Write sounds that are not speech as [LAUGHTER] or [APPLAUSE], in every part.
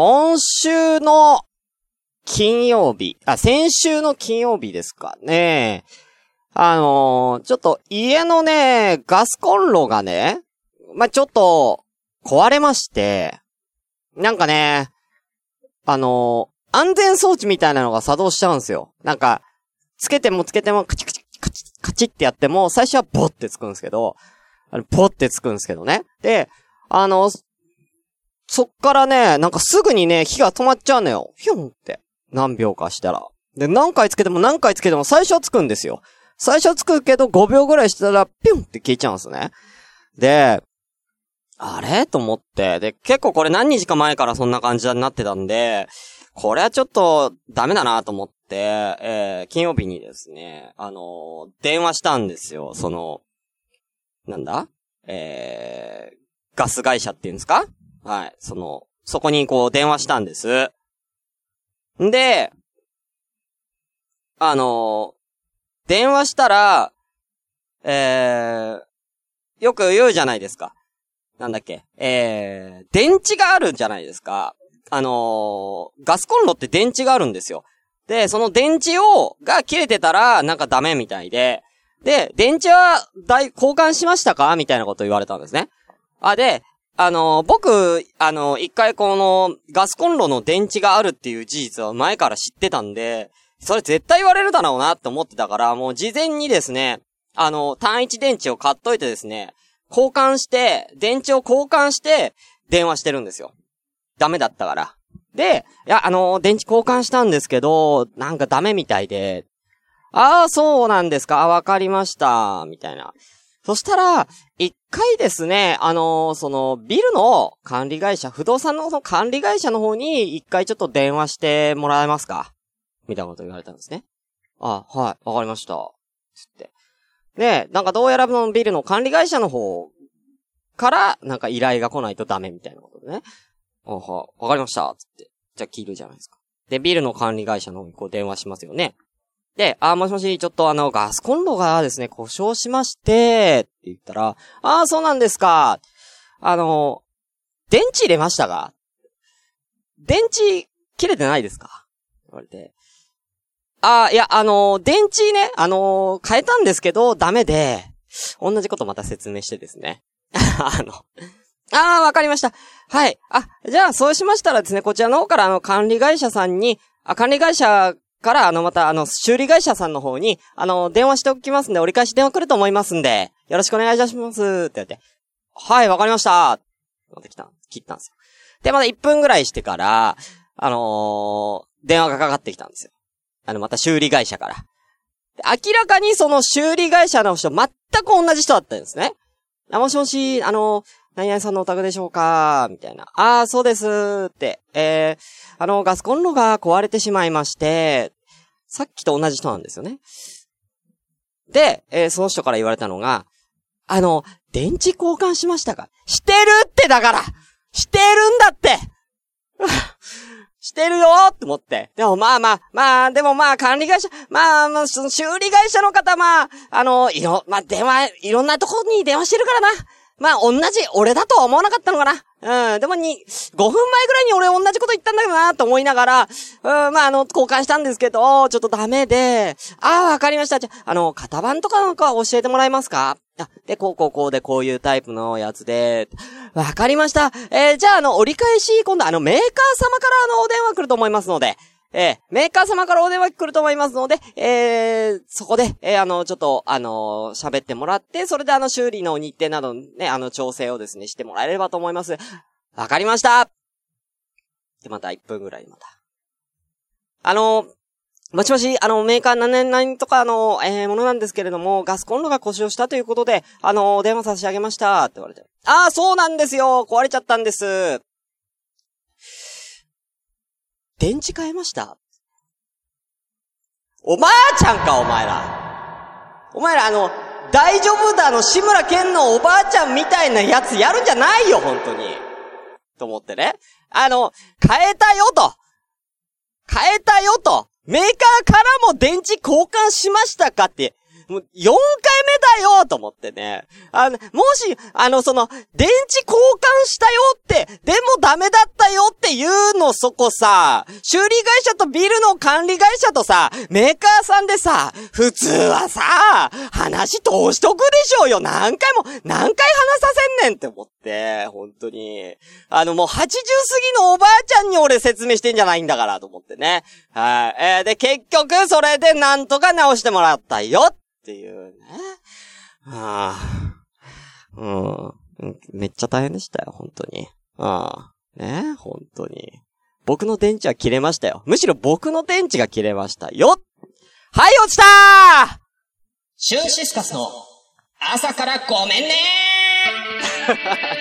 今週の金曜日、あ、先週の金曜日ですかね。あのー、ちょっと家のね、ガスコンロがね、まあ、ちょっと壊れまして、なんかね、あのー、安全装置みたいなのが作動しちゃうんですよ。なんか、つけてもつけてもカチカチカチカチってやっても、最初はボってつくんですけど、あの、ポってつくんですけどね。で、あの、そっからね、なんかすぐにね、火が止まっちゃうのよ。ひょんって。何秒かしたら。で、何回つけても何回つけても最初はつくんですよ。最初はつくけど5秒ぐらいしたら、ピュンって消えちゃうんですね。で、あれ？と思って。で、結構これ何日か前からそんな感じになってたんで、これはちょっとダメだなと思って、えー、金曜日にですね、あのー、電話したんですよ。その、なんだ？えー、ガス会社っていうんですか？はい。その、そこにこう電話したんです。んで、あのー、電話したら、えー、よく言うじゃないですか。なんだっけ、えー、電池があるじゃないですか。あのー、ガスコンロって電池があるんですよ。で、その電池を、が切れてたら、なんかダメみたいで、で、電池は、だい、交換しましたか？みたいなこと言われたんですね。あ、で、あの、僕、あの、一回この、ガスコンロの電池があるっていう事実は前から知ってたんで、それ絶対言われるだろうなって思ってたから、もう事前にですね、あの、単一電池を買っといてですね、交換して、電池を交換して、電話してるんですよ。ダメだったから。で、いや、あの、電池交換したんですけど、なんかダメみたいで、ああ、そうなんですか、あ、わかりました、みたいな。そしたら、一回ですね、あのその、ビルの管理会社、不動産のその管理会社の方に、一回ちょっと電話してもらえますか？みたいなこと言われたんですね。あ、はい、わかりました。つって。で、なんかどうやらのビルの管理会社の方から、なんか依頼が来ないとダメみたいなことでね。あは、わかりました。つって。じゃあ切るじゃないですか。で、ビルの管理会社の方にこう電話しますよね。で、あ、もしもし、ちょっとあの、ガスコンロがですね、故障しまし、て言ったら、ああ、そうなんですか。あの、電池入れましたが電池切れてないですか？言われて。ああ、いや、あの、電池ね、あの、変えたんですけど、ダメで、同じことまた説明してですね。[LAUGHS] あの、ああ、わかりました。はい。あ、じゃあ、そうしましたらですね、こちらの方から、あの、管理会社さんに、あ、管理会社から、あの、また、あの、修理会社さんの方に、あの、電話しておきますんで、折り返し電話来ると思いますんで、よろしくお願いいたします。って言って、はい、わかりました。また来た、切ったんですよ。で、まだ1分ぐらいしてから、あのー、電話がかかってきたんですよ。あの、また修理会社から。明らかにその修理会社の人、全く同じ人だったんですね。あ、もしもし、あの、何々さんのお宅でしょうか？みたいな。ああ、そうですって。えー、あの、ガスコンロが壊れてしまいまして、さっきと同じ人なんですよね。で、えー、その人から言われたのが、あの、電池交換しましたか？してるってだからしてるんだって [SIGHS] してるよって思って。でもまあまあ、まあ、でもまあ管理会社、まあ、まあ、修理会社の方、まあ、あの、いろ、まあ電話、いろんなとこに電話してるからな。まあ、同じ、俺だとは思わなかったのかな。うん。でもに、5分前ぐらいに俺同じこと言ったんだけどな、と思いながら、うん、まあ、あの、交換したんですけど、ちょっとダメで、ああ、わかりました。じゃあ、の、型番とかなんか教えてもらえますか？あ、で、こうこうこうでこういうタイプのやつで、わかりました。えー、じゃあ、あの、折り返し、今度あの、メーカー様からあの、お電話来ると思いますので、えー、メーカー様からお電話来ると思いますので、えー、そこで、えー、あの、ちょっと、あの喋ってもらって、それであの、修理の日程などね、あの、調整をですね、してもらえればと思います。わかりましたで、また1分ぐらいまた。あのもしもし、あの、メーカー何年何とかの、えー、ものなんですけれども、ガスコンロが故障したということで、あの、電話差し上げました、って言われて。ああ、そうなんですよ壊れちゃったんです。電池変えました？おばあちゃんか、お前ら。お前ら、あの、大丈夫だの、志村けんのおばあちゃんみたいなやつやるんじゃないよ、本当に。と思ってね。あの、変えたよと。変えたよと。メーカーからも電池交換しましたかって。もう4回目だよと思ってね。あの、もし、あの、その、電池交換したよって、でもダメだったよっていうのそこさ、修理会社とビルの管理会社とさ、メーカーさんでさ、普通はさ、話通しとくでしょうよ何回も、何回話させんねんって思って、本当に。あの、もう80過ぎのおばあちゃんに俺説明してんじゃないんだからと思ってね。はい。えー、で、結局、それでなんとか直してもらったよっていうね。はあ、うん。めっちゃ大変でしたよ、本当に。ああ。ね本当に。僕の電池は切れましたよ。むしろ僕の電池が切れましたよはい、落ちたーシュンシスカスの朝からごめんねー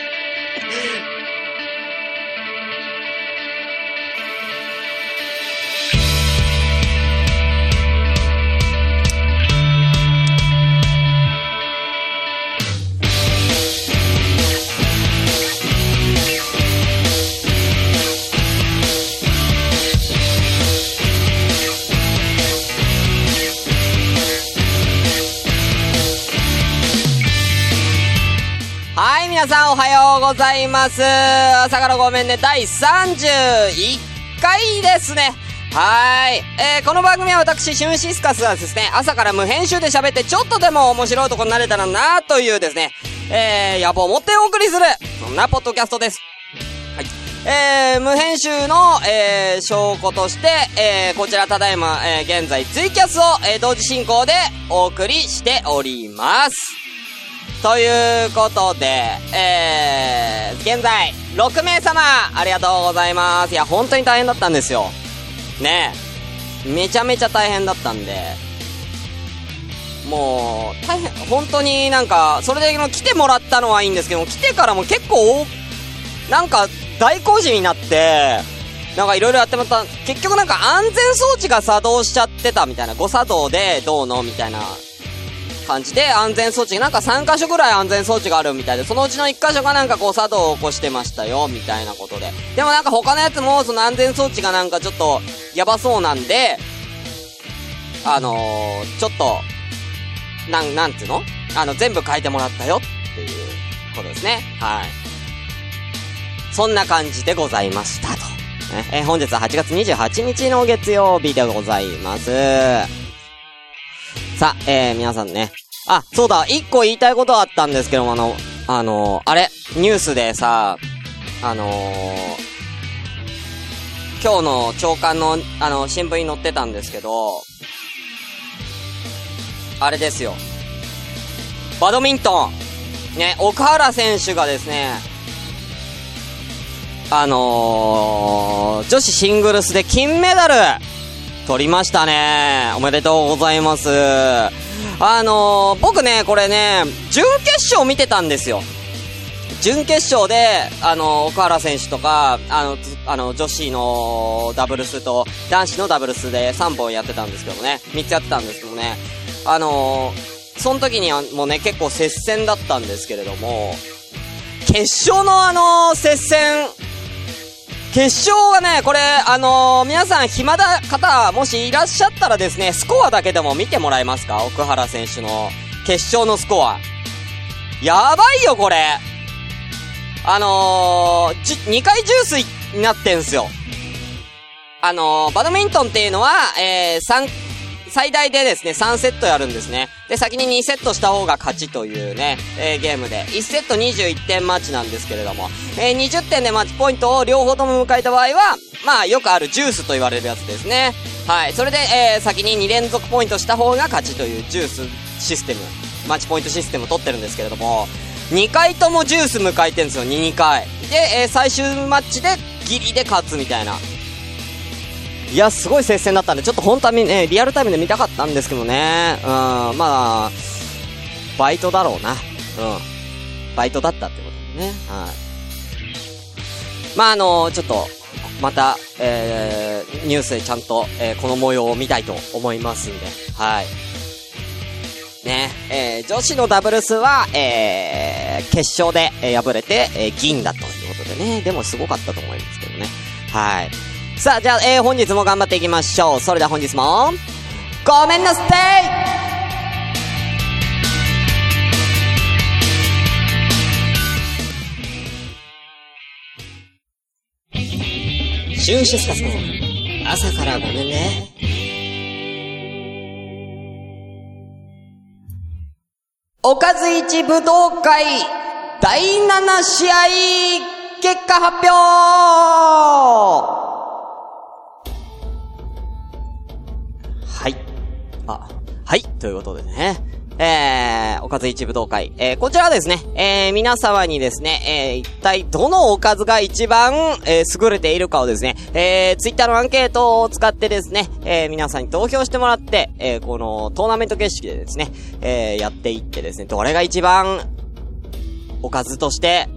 皆さんおはようございます。朝からごめんね、第31回ですね。はい。えー、この番組は私、シュンシスカスがですね、朝から無編集で喋ってちょっとでも面白いとこになれたらなというですね、えー、野望を持ってお送りする、そんなポッドキャストです。はい。えー、無編集の、えー、証拠として、えー、こちらただいま、えー、現在ツイキャスを、えー、同時進行でお送りしております。ということで、えー、現在、6名様、ありがとうございます。いや、本当に大変だったんですよ。ねえ。めちゃめちゃ大変だったんで、もう、大変、本当になんか、それで来てもらったのはいいんですけども、来てからも結構、なんか、大工事になって、なんかいろいろやってもらった、結局なんか安全装置が作動しちゃってたみたいな、誤作動でどうのみたいな感じで安全装置、なんか3箇所ぐらい安全装置があるみたいで、そのうちの1箇所がなんかこう作動を起こしてましたよ、みたいなことで。でもなんか他のやつもその安全装置がなんかちょっとやばそうなんで、あのー、ちょっと、なん、なんつうの？あの、全部変えてもらったよっていうことですね。はい。そんな感じでございましたと。え本日は8月28日の月曜日でございます。さあ、えー、皆さんね。あ、そうだ、一個言いたいことあったんですけども、あの、あのー、あれ、ニュースでさ、あのー、今日の朝刊の、あの、新聞に載ってたんですけど、あれですよ。バドミントン。ね、奥原選手がですね、あのー、女子シングルスで金メダル取りましたね。おめでとうございます。あのー、僕ね、これね、準決勝見てたんですよ。準決勝で、あの、奥原選手とか、あの、あの、女子のダブルスと、男子のダブルスで3本やってたんですけどね。3つやってたんですけどね。あの、その時にはもうね、結構接戦だったんですけれども、決勝のあの、接戦、決勝はね、これ、あのー、皆さん暇だ方、もしいらっしゃったらですね、スコアだけでも見てもらえますか？奥原選手の決勝のスコア。やばいよ、これ。あのー、2回ジュースになってんすよ。あのー、バドミントンっていうのは、えー、3、最大でですね、3セットやるんですね。で、先に2セットした方が勝ちというね、えー、ゲームで、1セット21点マッチなんですけれども、えー、20点でマッチポイントを両方とも迎えた場合は、まあ、よくあるジュースと言われるやつですね。はい。それで、えー、先に2連続ポイントした方が勝ちというジュースシステム、マッチポイントシステムを取ってるんですけれども、2回ともジュース迎えてるんですよ、2、2回。で、えー、最終マッチでギリで勝つみたいな。いや、すごい接戦だったんで、ちょっと本当は、ね、リアルタイムで見たかったんですけどね。うん、まあ、バイトだろうな。うん。バイトだったってことでね。はい。まあ、あのちょっと、また、えー、ニュースでちゃんと、えー、この模様を見たいと思いますんで、はい。ね、えー、女子のダブルスは、えー、決勝で、えー、敗れて、えー、銀だということでね、でもすごかったと思いますけどね。はい。さあ、じゃあ、えー、本日も頑張っていきましょう。それでは本日も、ごめんなさいシュンシスカスの朝からごめんね。おかず一武道会第7試合結果発表あ、はい。ということでね。えー、おかず一武道会。えー、こちらはですね、えー、皆様にですね、えー、一体どのおかずが一番、えー、優れているかをですね、えー、ツイッターのアンケートを使ってですね、えー、皆さんに投票してもらって、えー、このトーナメント形式でですね、えー、やっていってですね、どれが一番、おかずとして、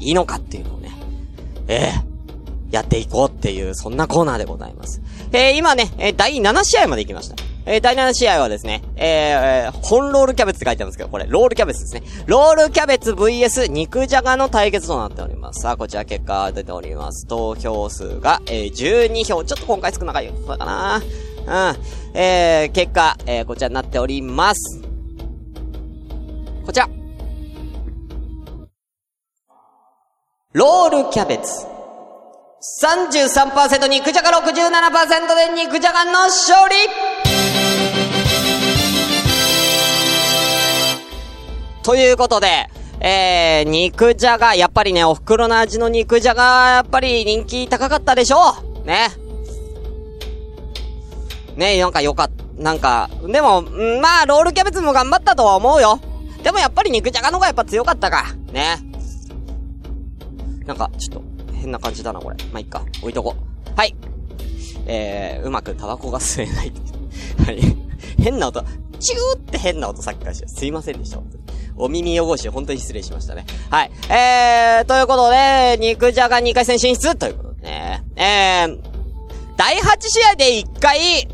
いいのかっていうのをね、えー、やっていこうっていう、そんなコーナーでございます。えー、今ね、えー、第7試合まで行きました。えー、第7試合はですね、えー、本ロールキャベツって書いてあるんですけど、これ、ロールキャベツですね。ロールキャベツ VS 肉じゃがの対決となっております。さあ、こちら結果出ております。投票数が、えー、12票。ちょっと今回少なかったかなうん。えー、結果、えー、こちらになっております。こちら。ロールキャベツ。33%肉じゃが67%で肉じゃがの勝利ということで、えー、肉じゃが、やっぱりね、お袋の味の肉じゃが、やっぱり人気高かったでしょ？うね。ねなんかよかった、なんか、でも、まあ、ロールキャベツも頑張ったとは思うよ。でもやっぱり肉じゃがの方がやっぱ強かったか。ね。なんか、ちょっと、変な感じだな、これ。まあ、いっか。置いとこう。はい。えー、うまくタバコが吸えない。はい。変な音、チューって変な音さっきからして、すいませんでした、お耳汚し、本当に失礼しましたね。はい。えー、ということで、肉じゃが2回戦進出ということでね。えー、第8試合で1回、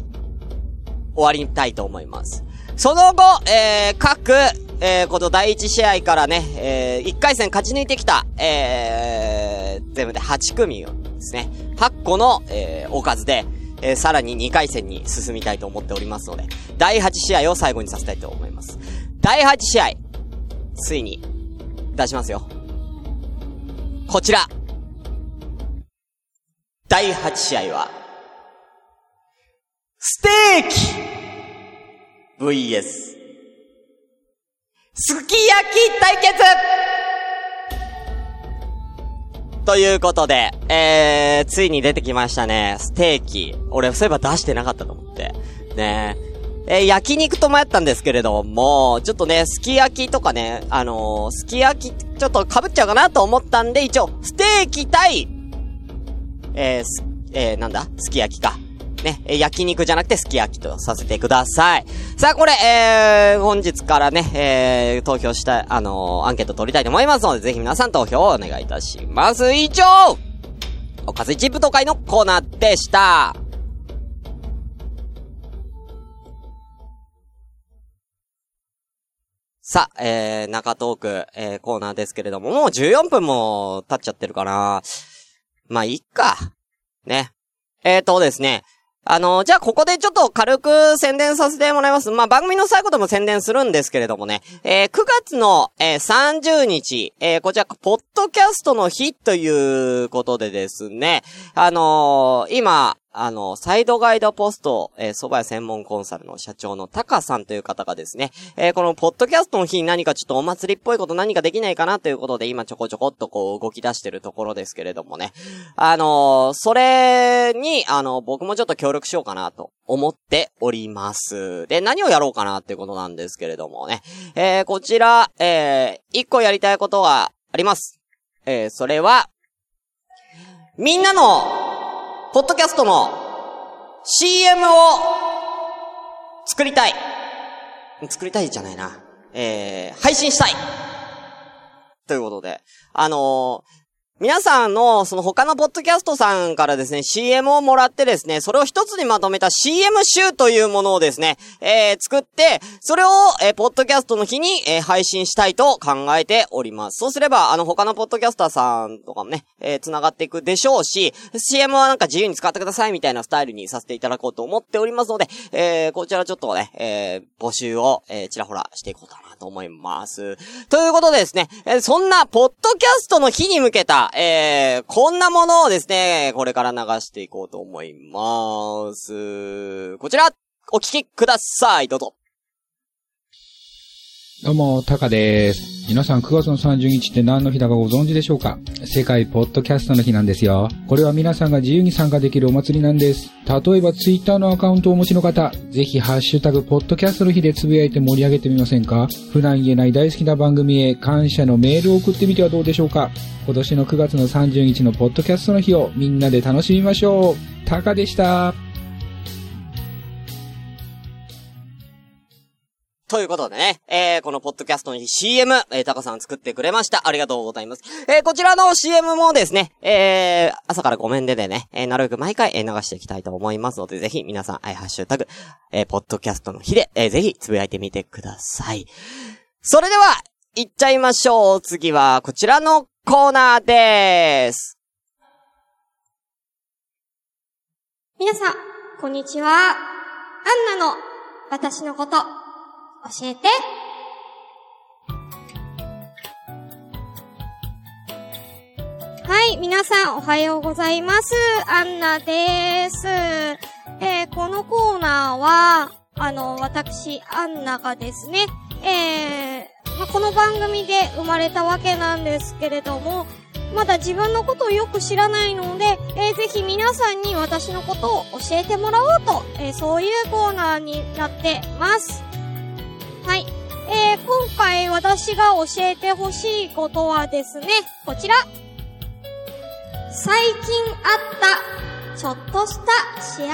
終わりたいと思います。その後、えー、各、えー、この第1試合からね、えー、1回戦勝ち抜いてきた、えー、全部で8組をですね、8個の、えー、おかずで、えー、さらに2回戦に進みたいと思っておりますので、第8試合を最後にさせたいと思います。第8試合、ついに、出しますよ。こちら。第8試合は、ステーキ !VS、すき焼き対決ということで、えー、ついに出てきましたね。ステーキ。俺、そういえば出してなかったと思って。ねえー、焼肉と迷ったんですけれども、ちょっとね、すき焼きとかね、あのー、すき焼き、ちょっと被っちゃうかなと思ったんで、一応、ステーキ対、えー、す、えー、なんだ？すき焼きか。ね、焼肉じゃなくてすき焼きとさせてください。さあ、これ、えー、本日からね、えー、投票したい、あのー、アンケート取りたいと思いますので、ぜひ皆さん投票をお願いいたします。以上おかず一部都会のコーナーでした。さあ、えー、中トーク、えー、コーナーですけれども、もう14分も経っちゃってるかな。まあ、いっか。ね。えーとですね。あの、じゃあここでちょっと軽く宣伝させてもらいます。まあ、番組の最後でも宣伝するんですけれどもね。えー、9月の、えー、30日、えー、こちら、ポッドキャストの日ということでですね。あのー、今、あの、サイドガイドポスト、えー、蕎麦屋専門コンサルの社長のタカさんという方がですね、えー、このポッドキャストの日に何かちょっとお祭りっぽいこと何かできないかなということで、今ちょこちょこっとこう動き出してるところですけれどもね。あのー、それに、あの、僕もちょっと協力しようかなと思っております。で、何をやろうかなっていうことなんですけれどもね。えー、こちら、えー、一個やりたいことがあります。えー、それは、みんなのポッドキャストの CM を作りたい。作りたいじゃないな。えー、配信したい。ということで、あのー、皆さんの、その他のポッドキャストさんからですね、CM をもらってですね、それを一つにまとめた CM 集というものをですね、えー、作って、それを、えー、ポッドキャストの日に、えー、配信したいと考えております。そうすれば、あの、他のポッドキャスターさんとかもね、えー、繋がっていくでしょうし、CM はなんか自由に使ってくださいみたいなスタイルにさせていただこうと思っておりますので、えー、こちらちょっとね、えー、募集を、えー、ちらほらしていこうかなと思います。ということでですね、えー、そんな、ポッドキャストの日に向けた、えー、こんなものをですね、これから流していこうと思います。こちら、お聴きください。どうぞ。どうも、タカです。皆さん9月の30日って何の日だかご存知でしょうか？世界ポッドキャストの日なんですよ。これは皆さんが自由に参加できるお祭りなんです。例えばツイッターのアカウントをお持ちの方、ぜひハッシュタグポッドキャストの日でつぶやいて盛り上げてみませんか？普段言えない大好きな番組へ感謝のメールを送ってみてはどうでしょうか？今年の9月の30日のポッドキャストの日をみんなで楽しみましょう。タカでした。ということね、えー、このポッドキャストの CM、えー、タカさん作ってくれました。ありがとうございます。えー、こちらの CM もですね、えー、朝からごめんででね、えー、なるべく毎回、えー、流していきたいと思いますので、ぜひ皆さん、えー、ハッシュタグ、えー、ポッドキャストの日で、えー、ぜひ、つぶやいてみてください。それでは、行っちゃいましょう。次は、こちらのコーナーでーす。皆さん、こんにちは。アンナの、私のこと、教えて。皆さんおはようございます。アンナです。えー、このコーナーは、あの、私、アンナがですね、えー、まこの番組で生まれたわけなんですけれども、まだ自分のことをよく知らないので、えー、ぜひ皆さんに私のことを教えてもらおうと、えー、そういうコーナーになってます。はい。えー、今回私が教えてほしいことはですね、こちら。最近あった、ちょっとした幸せ。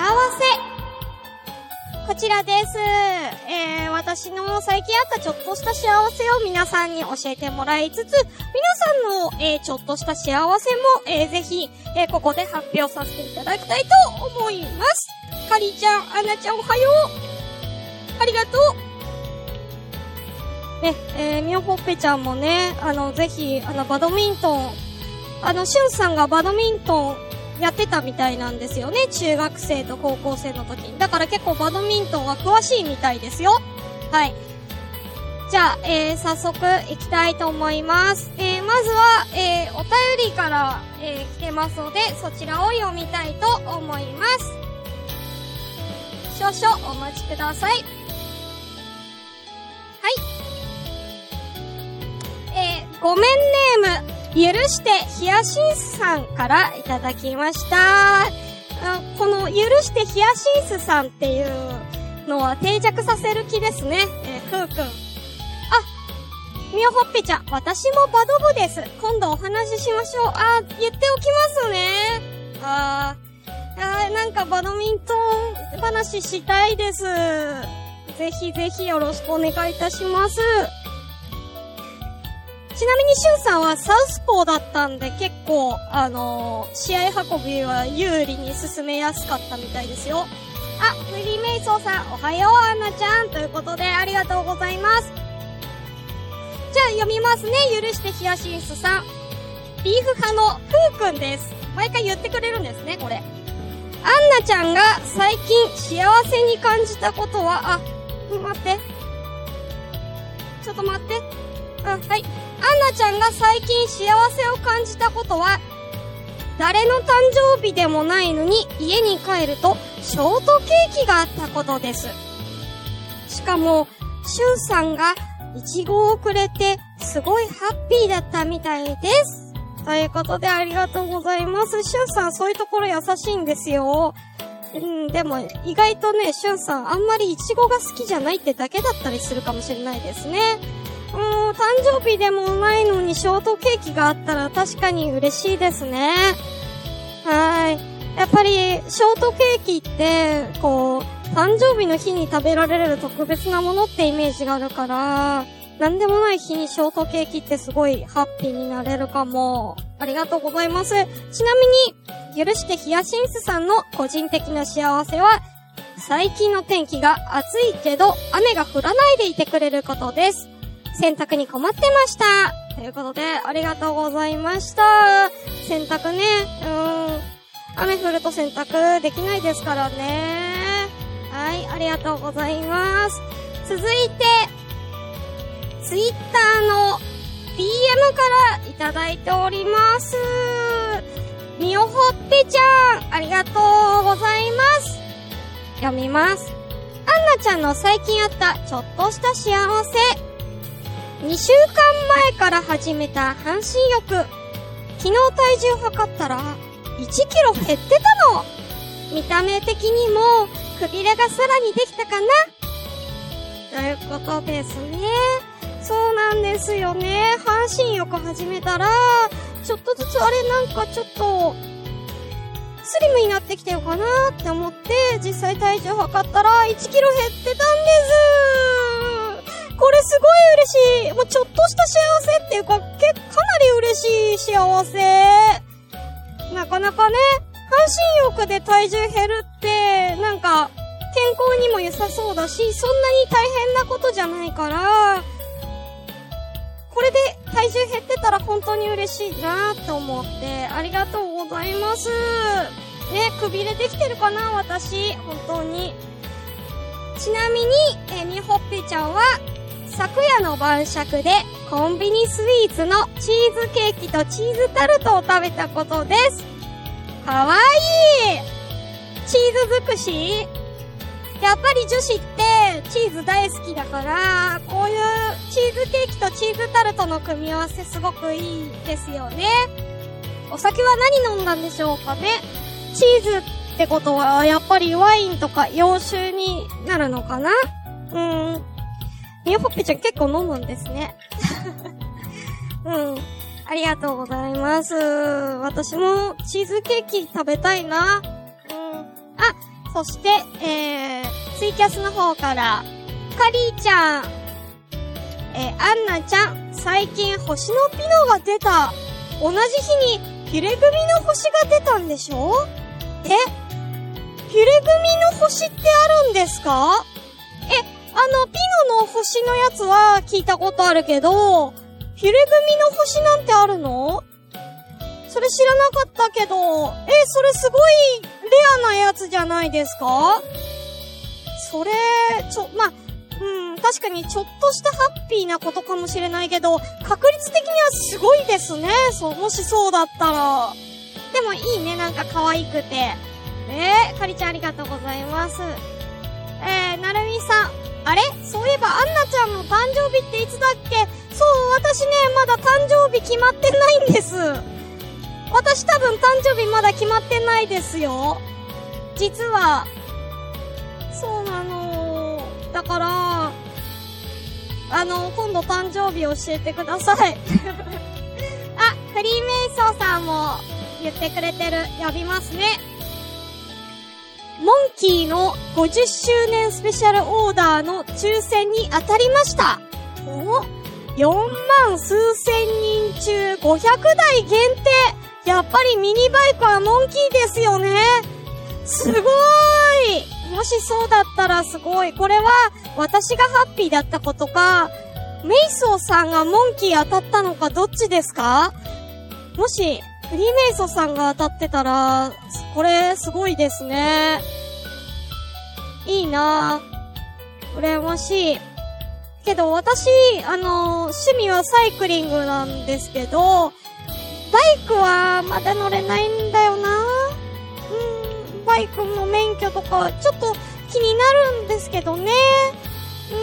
こちらです。えー、私の最近あったちょっとした幸せを皆さんに教えてもらいつつ、皆さんの、えー、ちょっとした幸せも、えー、ぜひ、えー、ここで発表させていただきたいと思います。かりちゃん、あなちゃんおはよう。ありがとう。ね、えー、みよほっぺちゃんもね、あの、ぜひ、あの、バドミントン、あの、しゅんさんがバドミントンやってたみたいなんですよね。中学生と高校生の時に。だから結構バドミントンは詳しいみたいですよ。はい。じゃあ、えー、早速行きたいと思います。えー、まずは、えー、お便りから、えー、来てますので、そちらを読みたいと思います。少々お待ちください。はい。えー、ごめんネーム、許してヒヤシンスさんからいただきました。この許してヒヤシンスさんっていうのは定着させる気ですね。えー、ふうくん。あ、みよほっぺちゃん、私もバド部です。今度お話ししましょう。あ、言っておきますね。あー、あーなんかバドミントン話したいです。ぜひぜひよろしくお願いいたします。ちなみに、シュンさんはサウスポーだったんで、結構、あのー、試合運びは有利に進めやすかったみたいですよ。あ、フリーメイソーさん、おはよう、アンナちゃん。ということで、ありがとうございます。じゃあ、読みますね。許してヒヤシンスさん。ビーフ派のふうくんです。毎回言ってくれるんですね、これ。アンナちゃんが最近幸せに感じたことは、あ、待って。ちょっと待って。あ、はい。アンナちゃんが最近幸せを感じたことは、誰の誕生日でもないのに家に帰るとショートケーキがあったことです。しかも、シュンさんがイチゴをくれてすごいハッピーだったみたいです。ということでありがとうございます。シュンさんそういうところ優しいんですよ。うん、でも意外とね、シュンさんあんまりイチゴが好きじゃないってだけだったりするかもしれないですね。うん、誕生日でもないのにショートケーキがあったら確かに嬉しいですね。はい。やっぱり、ショートケーキって、こう、誕生日の日に食べられる特別なものってイメージがあるから、なんでもない日にショートケーキってすごいハッピーになれるかも。ありがとうございます。ちなみに、許してヒヤシンスさんの個人的な幸せは、最近の天気が暑いけど雨が降らないでいてくれることです。洗濯に困ってました。ということで、ありがとうございました。洗濯ね、うん。雨降ると洗濯できないですからね。はい、ありがとうございます。続いて、ツイッターの DM からいただいております。みおほっぺちゃん、ありがとうございます。読みます。アンナちゃんの最近あったちょっとした幸せ。2週間前から始めた半身浴。昨日体重測ったら1キロ減ってたの。見た目的にもくびれがさらにできたかなということですね。そうなんですよね。半身浴始めたら、ちょっとずつあれなんかちょっと、スリムになってきてるかなって思って、実際体重測ったら1キロ減ってたんです。これすごい嬉しい。もうちょっとした幸せっていうか、け、かなり嬉しい幸せ。なかなかね、半身浴で体重減るって、なんか、健康にも良さそうだし、そんなに大変なことじゃないから、これで体重減ってたら本当に嬉しいなと思って、ありがとうございます。ね、くびれできてるかな私、本当に。ちなみに、えーみほっぺちゃんは、昨夜の晩酌で、コンビニスイーツのチーズケーキとチーズタルトを食べたことです。かわいいチーズ尽くし？やっぱり女子ってチーズ大好きだから、こういうチーズケーキとチーズタルトの組み合わせすごくいいですよね。お酒は何飲んだんでしょうかね？チーズってことはやっぱりワインとか洋酒になるのかな？うん。みよほっぺちゃん結構飲むんですね。うん。ありがとうございます。私もチーズケーキ食べたいな。うん。あ、そして、えー、ツイキャスの方から、カリーちゃん、えー、アンナちゃん、最近星のピノが出た。同じ日に、フィレ組の星が出たんでしょ？え？フィレ組の星ってあるんですか？え、あの、ピノの星のやつは聞いたことあるけど、フィレ組の星なんてあるの？それ知らなかったけど、え、それすごいレアなやつじゃないですか？それ、ちょ、ま、うん、確かにちょっとしたハッピーなことかもしれないけど、確率的にはすごいですね。そう、もしそうだったら。でもいいね、なんか可愛くて。えー、かりちゃんありがとうございます。えー、なるみさん。あれ？そういえば、アンナちゃんの誕生日っていつだっけ？そう、私ね、まだ誕生日決まってないんです。私多分誕生日まだ決まってないですよ。実は、そうなの。だから、あの、今度誕生日教えてください。[LAUGHS] あ、フリーメイソーさんも言ってくれてる。呼びますね。モンキーの50周年スペシャルオーダーの抽選に当たりました。お ?4 万数千人中500台限定。やっぱりミニバイクはモンキーですよね。すごーいもしそうだったらすごい。これは私がハッピーだったことか、メイソーさんがモンキー当たったのかどっちですか？もし、リーメイソさんが当たってたら、これすごいですね。いいなぁ。羨ましい。けど私、あの、趣味はサイクリングなんですけど、バイクはまだ乗れないんだよなうん、バイクの免許とか、ちょっと気になるんですけどね。う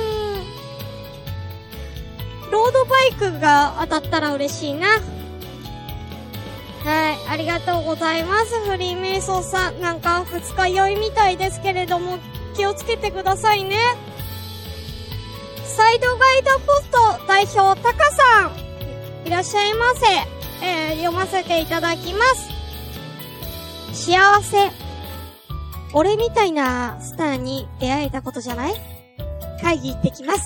ん。ロードバイクが当たったら嬉しいな。ありがとうございます。フリーメイソーさん。なんか二日酔いみたいですけれども、気をつけてくださいね。サイドガイドポスト代表タカさん。いらっしゃいませ。えー、読ませていただきます。幸せ。俺みたいなスターに出会えたことじゃない？会議行ってきます。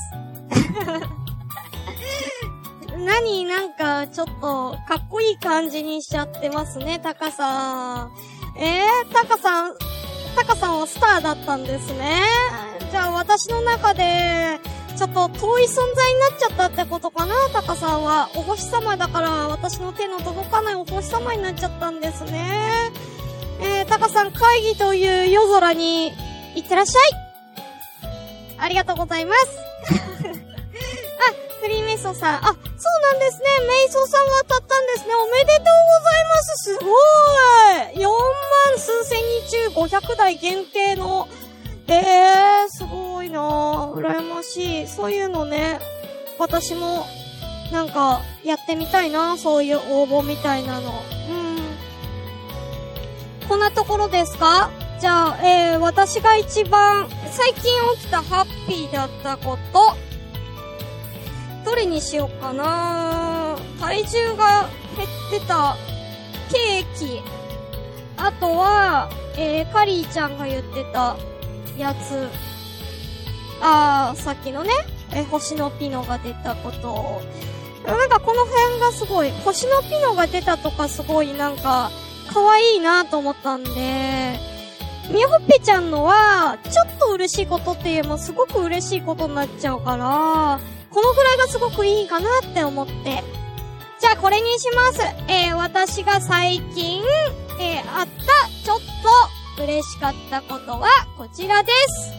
何なんか、ちょっと、かっこいい感じにしちゃってますね、タカさん。えー、タカさん、タカさんはスターだったんですね。じゃあ私の中で、ちょっと遠い存在になっちゃったってことかな、タカさんは。お星様だから、私の手の届かないお星様になっちゃったんですね。えー、タカさん会議という夜空に行ってらっしゃいありがとうございます。フリーメイソさん。あ、そうなんですね。メイソさんが当たったんですね。おめでとうございます。すごい !4 万数千人中500台限定の。えー、すごいなぁ。羨ましい。そういうのね、私も、なんか、やってみたいなそういう応募みたいなの。うん。こんなところですか？じゃあ、えー、私が一番、最近起きたハッピーだったこと。どれにしようかな体重が減ってたケーキ。あとは、えー、カリーちゃんが言ってたやつ。あー、さっきのね、えー星のピノが出たこと。なんかこの辺がすごい、星のピノが出たとかすごいなんか、可愛いなと思ったんで、みほっぺちゃんのは、ちょっと嬉しいことっていうよりもすごく嬉しいことになっちゃうから、このぐらいがすごくいいかなって思って。じゃあこれにします。えー、私が最近、えー、あった、ちょっと嬉しかったことは、こちらです。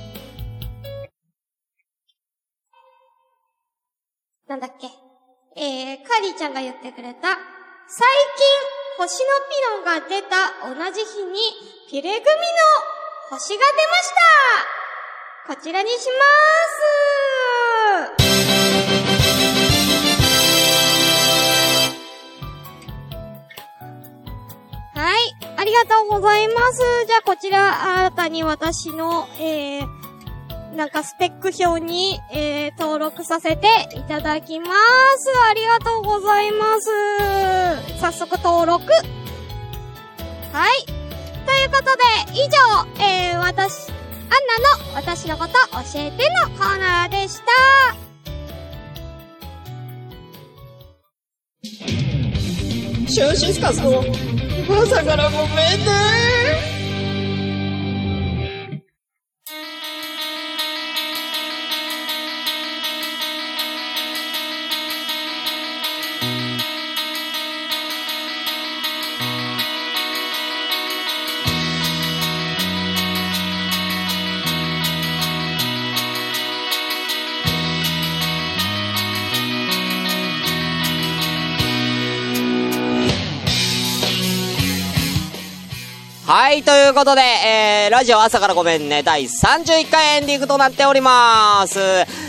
なんだっけえー、カリーちゃんが言ってくれた、最近、星のピノが出た同じ日に、ピレグミの星が出ましたこちらにしまーすありがとうございます。じゃあこちら、新たに私の、えー、なんかスペック表に、えー、登録させていただきます。ありがとうございます。早速登録。はい。ということで、以上、えー、私、アンナの私のこと教えてのコーナーでした。シュンシスカスの朝からごめはい、ということで、えー、ラジオ朝からごめんね、第31回エンディングとなっております。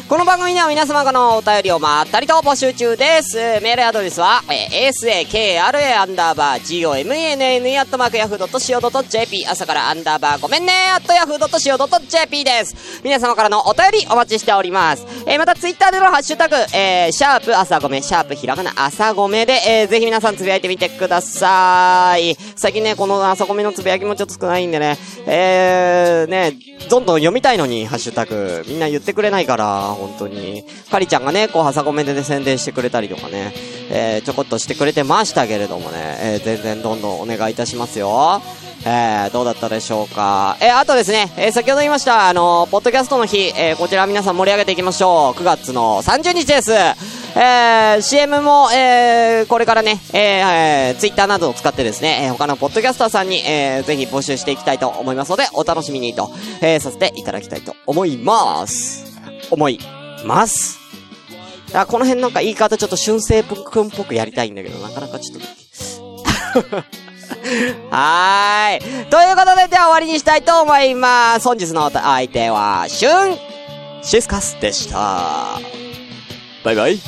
この番組では皆様からのお便りをまったりと募集中です。メールアドレスは、えー、asakra アンダーバー gomenne アットマークヤフー .co.jp 朝からアンダーバーごめんねアットヤフー .co.jp です。皆様からのお便りお待ちしております。えー、またツイッターでのハッシュタグ、えー、シャープ朝ごめ、シャープひらがな朝ごめで、えー、ぜひ皆さんつぶやいてみてください。最近ね、この朝ごめのつぶやきもちょっと少ないんでね、えー、ね、どんどん読みたいのに、ハッシュタグ、みんな言ってくれないから、本当に。かりちゃんがね、こう、朝ごめで、宣伝してくれたりとかね、えー、ちょこっとしてくれてましたけれどもね、えー、全然どんどんお願いいたしますよ。えー、どうだったでしょうか。えー、あとですね、えー、先ほど言いました、あのー、ポッドキャストの日、えー、こちら皆さん盛り上げていきましょう。9月の30日です。えー、CM も、えー、これからね、えー、えー、ツイッターなどを使ってですね、えー、他のポッドキャスターさんに、えー、ぜひ募集していきたいと思いますので、お楽しみにと、えー、させていただきたいと思います。思います。あ、この辺なんか言い方ちょっと春生くんっぽくやりたいんだけど、なかなかちょっと。[LAUGHS] はーい。ということで、では終わりにしたいと思います。本日の相手は、シュンシスカスでした。バイバイ。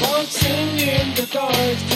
Boxing in the dark